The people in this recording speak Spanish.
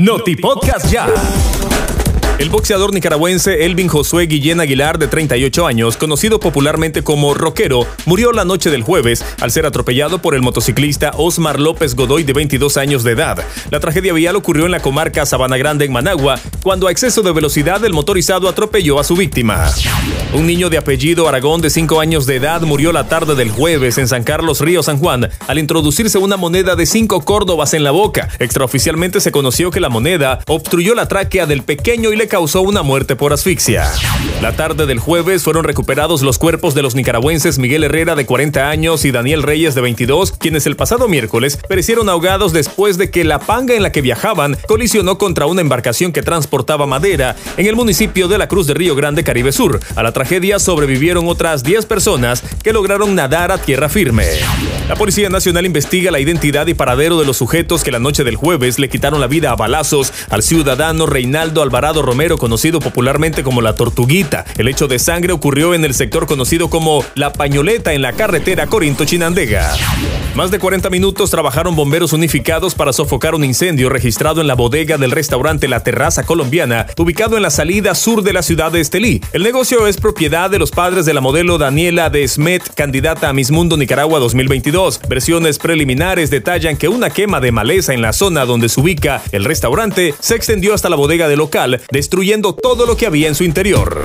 Noti Podcast Ya. El boxeador nicaragüense Elvin Josué Guillén Aguilar, de 38 años, conocido popularmente como Rockero, murió la noche del jueves al ser atropellado por el motociclista Osmar López Godoy, de 22 años de edad. La tragedia vial ocurrió en la comarca Sabana Grande, en Managua, cuando a exceso de velocidad el motorizado atropelló a su víctima. Un niño de apellido Aragón, de 5 años de edad, murió la tarde del jueves en San Carlos, Río San Juan, al introducirse una moneda de 5 córdobas en la boca. Extraoficialmente se conoció que la moneda obstruyó la tráquea del pequeño y le causó una muerte por asfixia. La tarde del jueves fueron recuperados los cuerpos de los nicaragüenses Miguel Herrera de 40 años y Daniel Reyes de 22, quienes el pasado miércoles perecieron ahogados después de que la panga en la que viajaban colisionó contra una embarcación que transportaba madera en el municipio de la Cruz de Río Grande, Caribe Sur. A la tragedia sobrevivieron otras 10 personas que lograron nadar a tierra firme. La Policía Nacional investiga la identidad y paradero de los sujetos que la noche del jueves le quitaron la vida a balazos al ciudadano Reinaldo Alvarado Romero conocido popularmente como la Tortuguita. El hecho de sangre ocurrió en el sector conocido como La Pañoleta en la carretera Corinto-Chinandega. Más de 40 minutos trabajaron bomberos unificados para sofocar un incendio registrado en la bodega del restaurante La Terraza Colombiana, ubicado en la salida sur de la ciudad de Estelí. El negocio es propiedad de los padres de la modelo Daniela de Smet, candidata a Miss Mundo Nicaragua 2022. Versiones preliminares detallan que una quema de maleza en la zona donde se ubica el restaurante se extendió hasta la bodega del local, destruyendo todo lo que había en su interior.